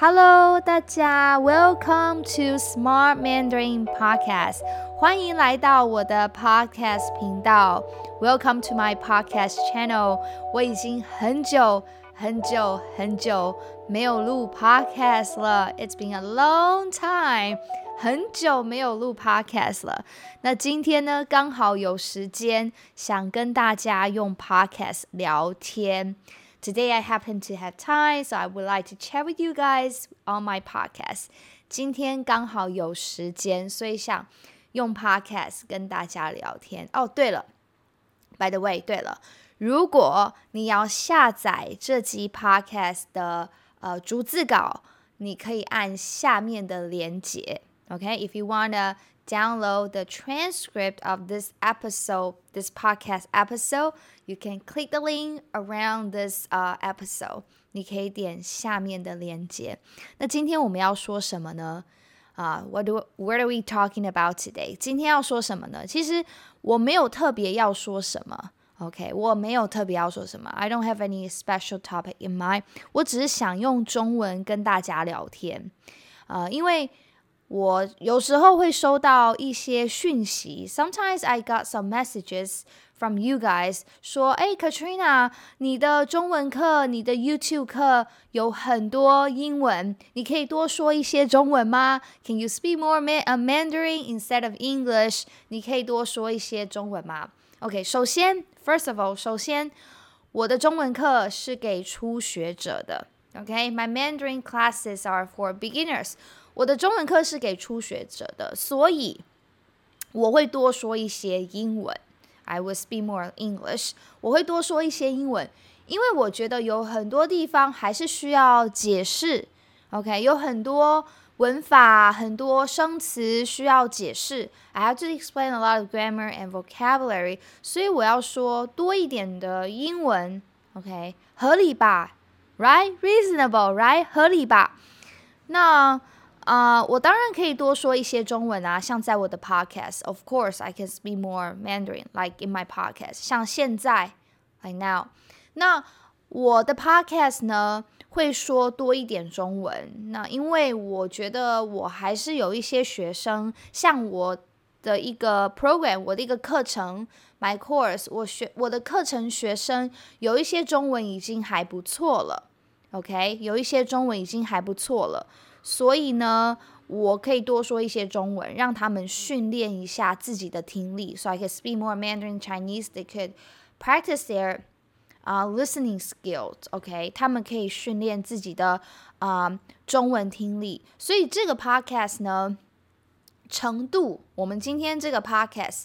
Hello，大家，Welcome to Smart Mandarin Podcast，欢迎来到我的 Podcast 频道。Welcome to my podcast channel。我已经很久很久很久没有录 Podcast 了，It's been a long time。很久没有录 Podcast 了。那今天呢，刚好有时间，想跟大家用 Podcast 聊天。 Today I happen to have time, so I would like to chat with you guys on my podcast. 今天刚好有时间，所以想用 podcast 跟大家聊天。哦，对了，by the way，对了，如果你要下载这集 podcast 的呃逐字稿，你可以按下面的连接。OK，if you wanna download the transcript of this episode, this podcast episode, you can click the link around this uh episode. 你可以点下面的链接。那今天我们要说什么呢？啊、uh,，What do What are we talking about today？今天要说什么呢？其实我没有特别要说什么。OK，我没有特别要说什么。I don't have any special topic in mind。我只是想用中文跟大家聊天。啊、呃，因为 我有时候会收到一些讯息，Sometimes I got some messages from you guys 说，哎，Katrina，你的中文课、你的 YouTube 课有很多英文，你可以多说一些中文吗？Can you speak more man a Mandarin instead of English？你可以多说一些中文吗？OK，首先，First of all，首先，我的中文课是给初学者的。OK，my Mandarin classes are for beginners。 我的中文课是给初学者的，所以我会多说一些英文。I will speak more English。我会多说一些英文，因为我觉得有很多地方还是需要解释。OK，有很多文法、很多生词需要解释。I have to explain a lot of grammar and vocabulary，所以我要说多一点的英文。OK，合理吧？Right？Reasonable？Right？合理吧？那。啊我当然可以多说一些中文啊，像在我的 podcast，of course I can speak more Mandarin like in my podcast，像现在，like now。那我的 podcast 呢，会说多一点中文。那因为我觉得我还是有一些学生，像我的一个 program，我的一个课程，my course，我学我的课程学生有一些中文已经还不错了，OK，有一些中文已经还不错了。所以呢，我可以多说一些中文，让他们训练一下自己的听力。So I can speak more Mandarin Chinese. They could practice their 啊、listening skills. OK，他们可以训练自己的啊、中文听力。所以这个 podcast 呢，程度，我们今天这个 podcast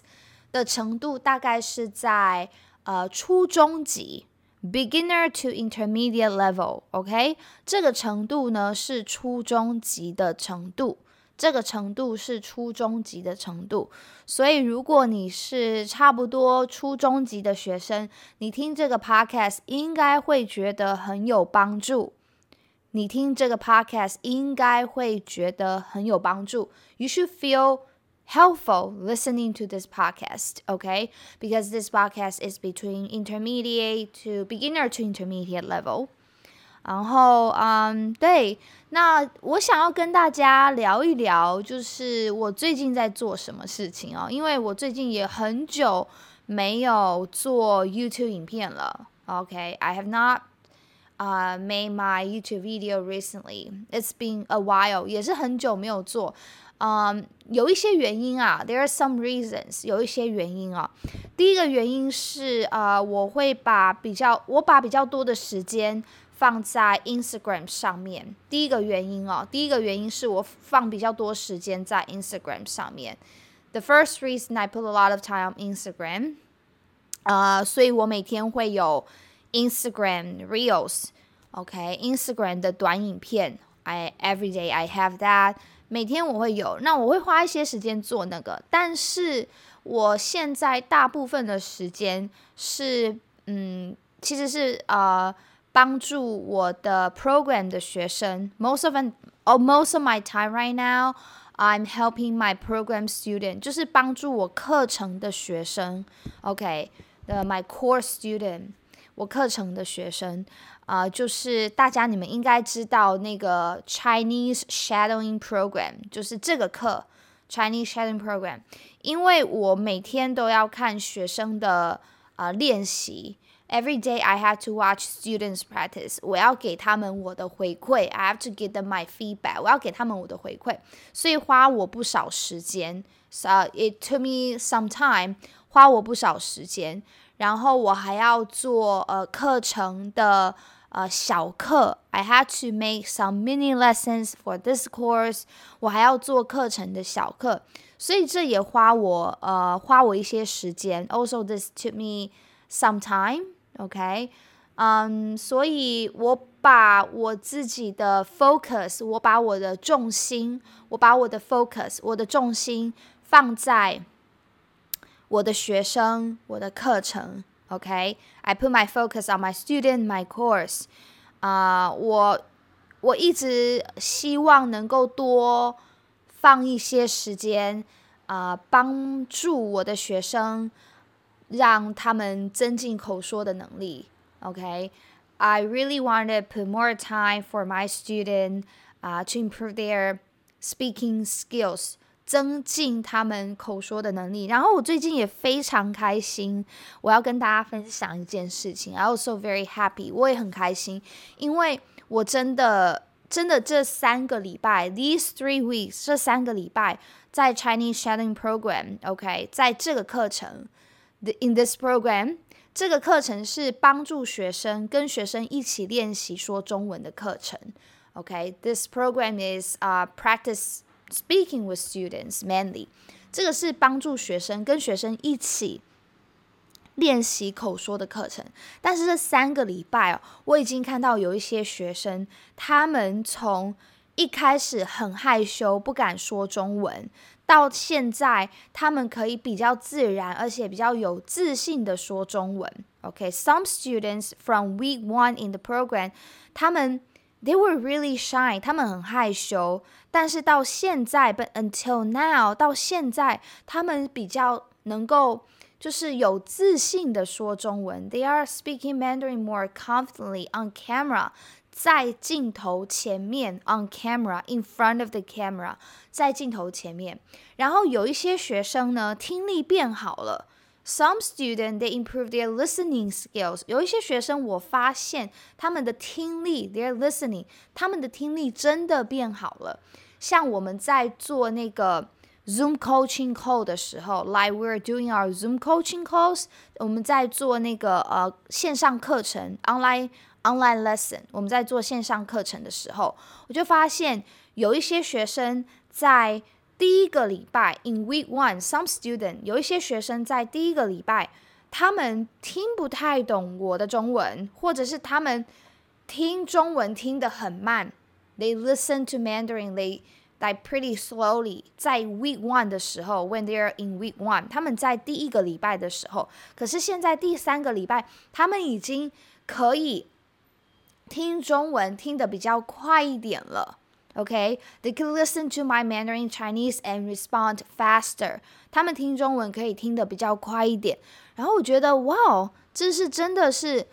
的程度大概是在呃初中级。Beginner to intermediate level，OK，、okay? 这个程度呢是初中级的程度，这个程度是初中级的程度。所以如果你是差不多初中级的学生，你听这个 podcast 应该会觉得很有帮助。你听这个 podcast 应该会觉得很有帮助。You should feel helpful listening to this podcast, okay? Because this podcast is between intermediate to beginner to intermediate level. 然后，嗯，对，那我想要跟大家聊一聊，就是我最近在做什么事情哦，因为我最近也很久没有做 YouTube 影片了。OK，I have not uh made my YouTube video recently. It's been a while，也是很久没有做。嗯，有一些原因啊，there are some reasons，有一些原因啊。第一个原因是啊，我会把比较，我把比较多的时间放在 Instagram 上面。第一个原因啊，第一个原因是我放比较多时间在 Instagram 上面。The first reason I put a lot of time on Instagram，啊，所以我每天会有 Instagram Reels，OK，Instagram 的短影片。I every day I have that。每天我会有，那我会花一些时间做那个，但是我现在大部分的时间是，嗯，其实是呃帮助我的 program 的学生。Most of an, oh, most of my time right now, I'm helping my program student，就是帮助我课程的学生。OK，的、okay, my course student， 我课程的学生。 啊，就是大家你们应该知道那个 Chinese shadowing program，就是这个课 Chinese shadowing program，因为我每天都要看学生的啊练习。Every day I have to watch students practice。我要给他们我的回馈，I have to give them my feedback。我要给他们我的回馈，所以花我不少时间。So it took me some time，花我不少时间。 然后我还要做呃课程的。呃小课，I had to make some mini lessons for this course。我还要做课程的小课，所以这也花我呃花我一些时间。Also, this took me some time. OK，嗯，所以我把我自己的 focus，我把我的重心，我把我的 focus，我的重心放在 我的学生，我的课程。Okay, I put my focus on my student, my course. 啊，我我一直希望能够多放一些时间啊，帮助我的学生，让他们增进口说的能力。Okay, I really want to put more time for my student, 啊，to improve their speaking skills. 增进他们口说的能力。然后我最近也非常开心，我要跟大家分享一件事情。I also very happy，我也很开心，因为我真的真的这三个礼拜，these three weeks，这三个礼拜在 Chinese Shadowing Program，OK，在这个课程，the in this program，这个课程是帮助学生跟学生一起练习说中文的课程。OK，this program is uh practice。Speaking with students mainly，这个是帮助学生跟学生一起练习口说的课程。但是这三个礼拜哦，我已经看到有一些学生，他们从一开始很害羞，不敢说中文，到现在他们可以比较自然，而且比较有自信的说中文。OK，some students from week one in the program，他们。They were really shy，他们很害羞。但是到现在，but until now，到现在，他们比较能够就是有自信的说中文。They are speaking Mandarin more confidently on camera，在镜头前面，on camera，in front of the camera，在镜头前面。然后有一些学生呢，听力变好了。Some student they improve their listening skills。有一些学生，我发现他们的听力，their listening，他们的听力真的变好了。像我们在做那个 Zoom coaching call 的时候，like we're doing our Zoom coaching calls，我们在做那个呃线上课程 online online lesson，我们在做线上课程的时候，我就发现有一些学生在 第一个礼拜，in week one，some student 有一些学生在第一个礼拜，他们听不太懂我的中文，或者是他们听中文听得很慢。They listen to Mandarin, they like pretty slowly. 在 week one 的时候，when they are in week one，他们在第一个礼拜的时候，可是现在第三个礼拜，他们已经可以听中文听得比较快一点了。Okay, they can listen to my Mandarin Chinese and respond faster. 他们听中文可以听得比较快一点。然后我觉得，哇，这是真的是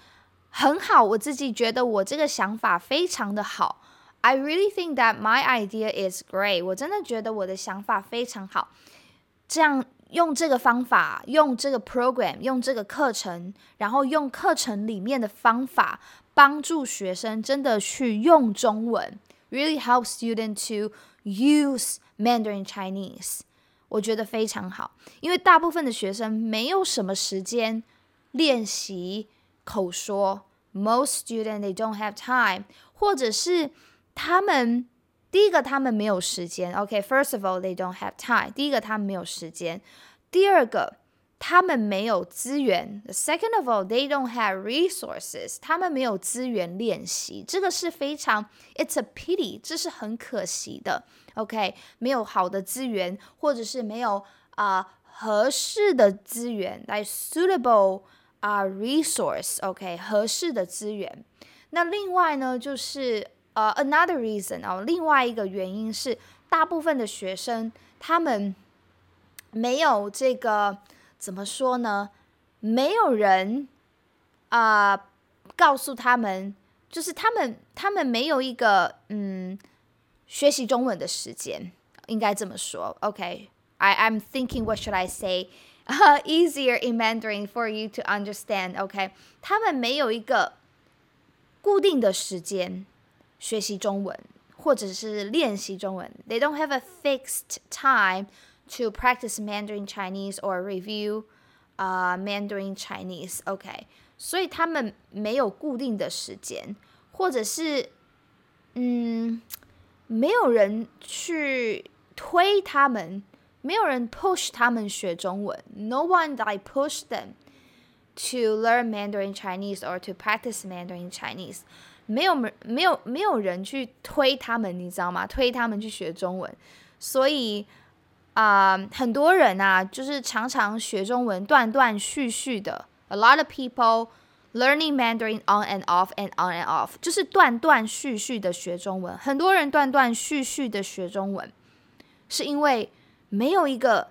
很好。我自己觉得我这个想法非常的好。I really think that my idea is great. 我真的觉得我的想法非常好。这样用这个方法，用这个 program，用这个课程，然后用课程里面的方法，帮助学生真的去用中文。 really help students to use Mandarin Chinese。我觉得非常好，因为大部分的学生没有什么时间练习口说。Most students they don't have time，或者是他们第一个他们没有时间。OK，first、okay, of all they don't have time。第一个他们没有时间，第二个 他们没有资源。Second of all, they don't have resources. 他们没有资源练习，这个是非常，it's a pity，这是很可惜的。OK，没有好的资源，或者是没有啊、呃、合适的资源，like suitable 啊、uh, resource。OK，合适的资源。那另外呢，就是呃、uh, another reason 啊、哦，另外一个原因是，大部分的学生他们没有这个。 怎么说呢？没有人啊、呃、告诉他们 就是他们他们没有一个嗯学习中文的时间，应该这么说。OK，I I'm thinking what should I say easier in Mandarin for you to understand. OK，他们没有一个固定的时间学习中文，或者是练习中文。They don't have a fixed time to practice Mandarin Chinese or review uh Mandarin Chinese. OK，所以他们没有固定的时间，或者是嗯，没有人去推他们，没有人 push 他们学中文。No one like push them to learn Mandarin Chinese or to practice Mandarin Chinese。没有没有没有人去推他们，你知道吗？推他们去学中文。所以 啊、很多人啊，就是常常学中文断断续续的。A lot of people learning Mandarin on and off and on and off，就是断断续续的学中文。很多人断断续续的学中文，是因为没有一个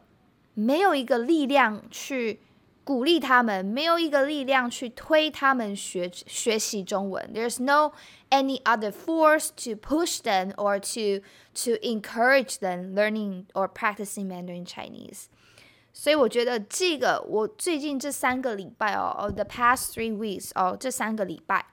没有一个力量去鼓励他们，没有一个力量去推他们学学习中文。There's no any other force to push them or to to encourage them learning or practicing Mandarin Chinese. 所以我觉得这个，我最近这三个礼拜哦，哦，the past three weeks 哦，这三个礼拜，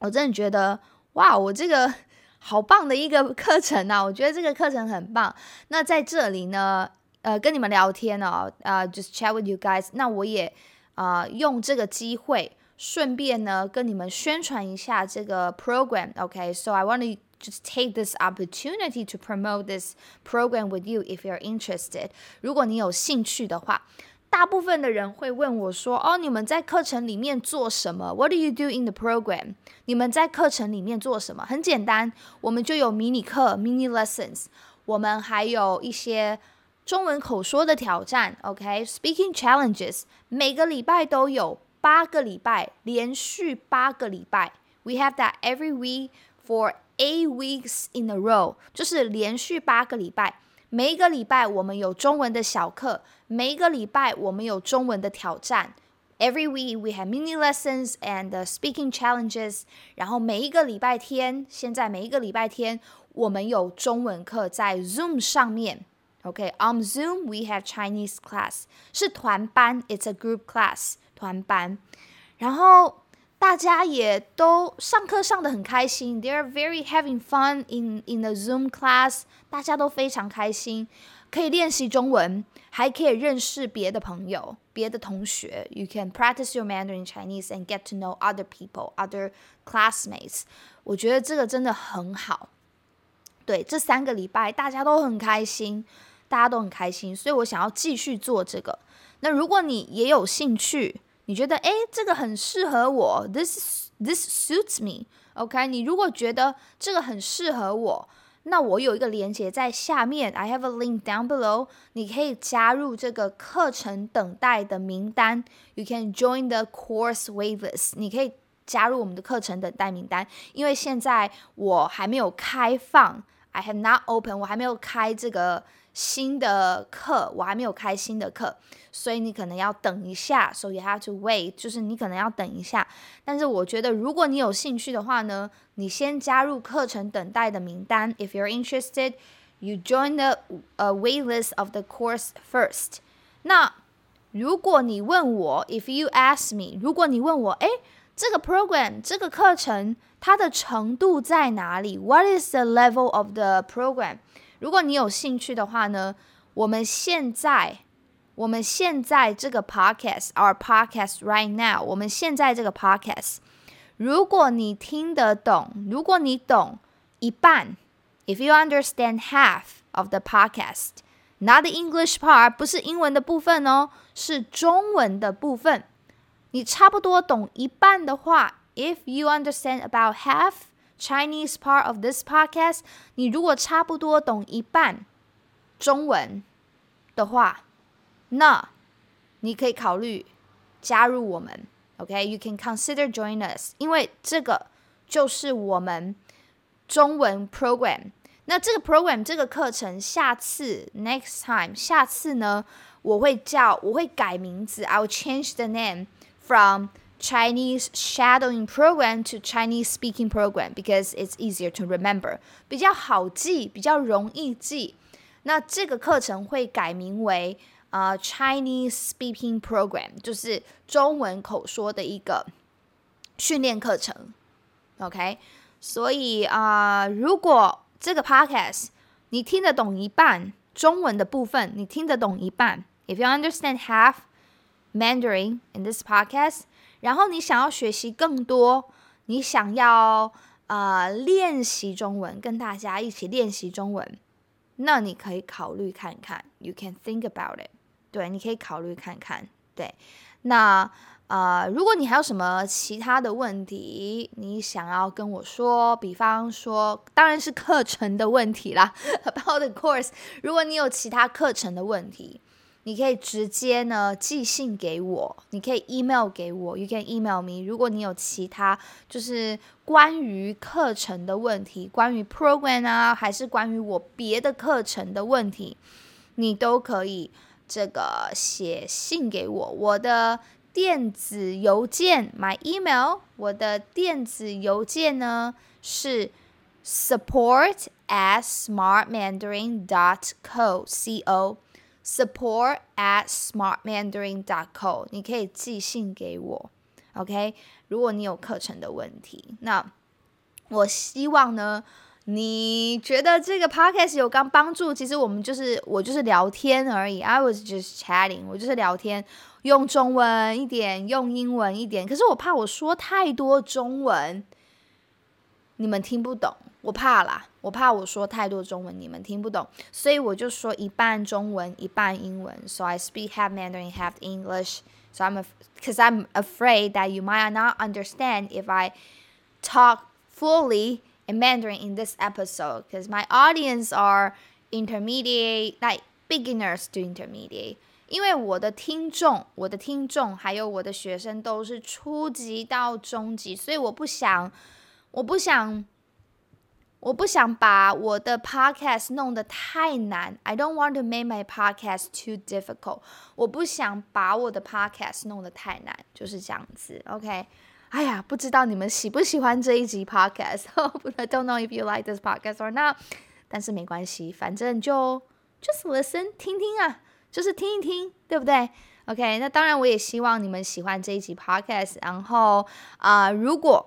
我真的觉得哇，我这个好棒的一个课程呐！我觉得这个课程很棒。那在这里呢， 呃，跟你们聊天哦，啊，just chat with you guys。那我也啊，用这个机会，顺便呢，跟你们宣传一下这个 program。OK，so I want to。just take this opportunity to promote this program with you if you're interested. 如果你有兴趣的话，大部分的人会问我说：“哦，你们在课程里面做什么？What do you do in the program？” 你们在课程里面做什么？很简单，我们就有迷你课 （mini lessons），我们还有一些 中文口说的挑战 （OK），speaking challenges，每个礼拜都有八个礼拜，连续八个礼拜。We have that every week for eight weeks in a row，就是连续八个礼拜。每一个礼拜我们有中文的小课，每一个礼拜我们有中文的挑战。Every week we have mini lessons and speaking challenges。然后每一个礼拜天，现在每一个礼拜天我们有中文课在 Zoom 上面。 OK，on、okay, Zoom we have Chinese class，是团班，it's a group class，团班。然后大家也都上课上的很开心，They are very having fun in in the Zoom class，大家都非常开心，可以练习中文，还可以认识别的朋友、别的同学。You can practice your Mandarin Chinese and get to know other people, other classmates。我觉得这个真的很好。对，这三个礼拜大家都很开心， 大家都很开心，所以我想要继续做这个。那如果你也有兴趣，你觉得哎，这个很适合我，this this suits me，OK？、你如果觉得这个很适合我，那我有一个连接在下面，I have a link down below，你可以加入这个课程等待的名单，You can join the course waitlist，你可以加入我们的课程等待名单，因为现在我还没有开放，I have not open，我还没有开这个。新的课我还没有开新的课，所以你可能要等一下。So you have to wait，就是你可能要等一下。但是我觉得，如果你有兴趣的话呢，你先加入课程等待的名单。If you're interested, you join the uh wait list of the course first。那如果你问我，If you ask me，如果你问我，诶，这个 program 这个课程它的程度在哪里？What is the level of the program？如果你有兴趣的话呢，我们现在，我们现在这个 podcast，our podcast right now，我们现在这个 podcast，如果你听得懂，如果你懂一半，if you understand half of the podcast，not the English part，不是英文的部分哦，是中文的部分，你差不多懂一半的话，if you understand about half。Chinese part of this podcast，你如果差不多懂一半中文的话，那你可以考虑加入我们。OK，you、okay? can consider join us，因为这个就是我们中文 program。那这个 program 这个课程，下次 next time，下次呢，我会叫我会改名字，I will change the name from Chinese shadowing program to Chinese speaking program because it's easier to remember，比较好记，比较容易记。那这个课程会改名为呃 Chinese speaking program，就是中文口说的一个训练课程。OK，所以啊、呃，如果这个 podcast 你听得懂一半，中文的部分你听得懂一半，if you understand half Mandarin in this podcast。 然后你想要学习更多，你想要呃练习中文，跟大家一起练习中文，那你可以考虑看看，You can think about it。对，你可以考虑看看。对，那呃，如果你还有什么其他的问题，你想要跟我说，比方说，当然是课程的问题啦，about the course。如果你有其他课程的问题。你可以直接呢寄信给我，你可以 email 给我，you can email me。如果你有其他就是关于课程的问题，关于 program 啊，还是关于我别的课程的问题，你都可以这个写信给我。我的电子邮件，my email，我的电子邮件呢是 support at smartmandarin dot co c o。Support at smartmandarin.com，你可以寄信给我，OK？如果你有课程的问题，那我希望呢，你觉得这个 podcast 有刚帮助？其实我们就是我就是聊天而已，I was just chatting，我就是聊天，用中文一点，用英文一点，可是我怕我说太多中文，你们听不懂。我怕啦，我怕我说太多中文你们听不懂，所以我就说一半中文一半英文。So I speak half Mandarin, half English. So I'm because I'm afraid that you might not understand if I talk fully in Mandarin in this episode because my audience are intermediate, like beginners to intermediate. 因为我的听众，我的听众还有我的学生都是初级到中级，所以我不想，我不想。 我不想把我的 podcast 弄得太难。I don't want to make my podcast too difficult。我不想把我的 podcast 弄得太难，就是这样子。OK。哎呀，不知道你们喜不喜欢这一集 podcast。I don't know if you like this podcast or not。但是没关系，反正就 just listen，听听啊，就是听一听，对不对？OK。那当然，我也希望你们喜欢这一集 podcast。然后啊，如果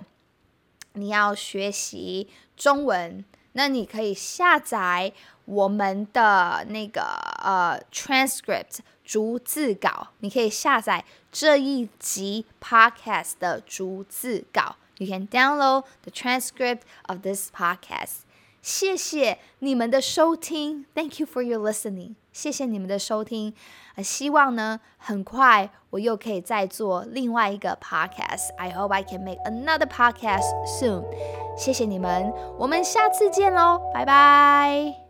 你要学习中文，那你可以下载我们的那个呃 transcript 逐字稿，你可以下载这一集 podcast 的逐字稿。You can download the transcript of this podcast. 谢谢你们的收听，Thank you for your listening。谢谢你们的收听，呃，希望呢，很快我又可以再做另外一个 podcast。I hope I can make another podcast soon。谢谢你们，我们下次见喽，拜拜。